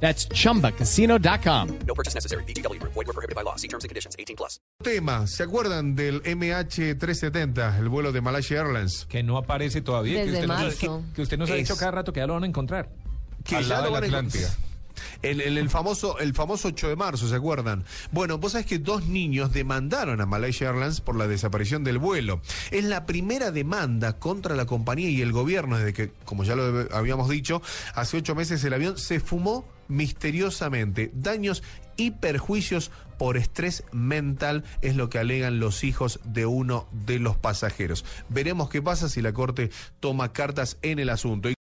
That's chumbacasino.com. No purchase necessary. BGW. Void were prohibited by law. See terms and conditions. 18 plus. Tema, ¿se acuerdan del MH370, el vuelo de Malaysia Airlines? Que no aparece todavía. Desde que usted marzo. Nos, que usted nos ha Es- dicho cada rato que ya lo van a encontrar. Que Al ya lado lo de la van a encont- Atlántida. El, el- el famoso, el famoso 8 de marzo, ¿se acuerdan? Bueno, vos sabés que dos niños demandaron a Malaysia Airlines por la desaparición del vuelo. Es la primera demanda contra la compañía y el gobierno desde que, como ya lo habíamos dicho, hace ocho meses el avión se fumó misteriosamente. Daños y perjuicios por estrés mental es lo que alegan los hijos de uno de los pasajeros. Veremos qué pasa si la Corte toma cartas en el asunto.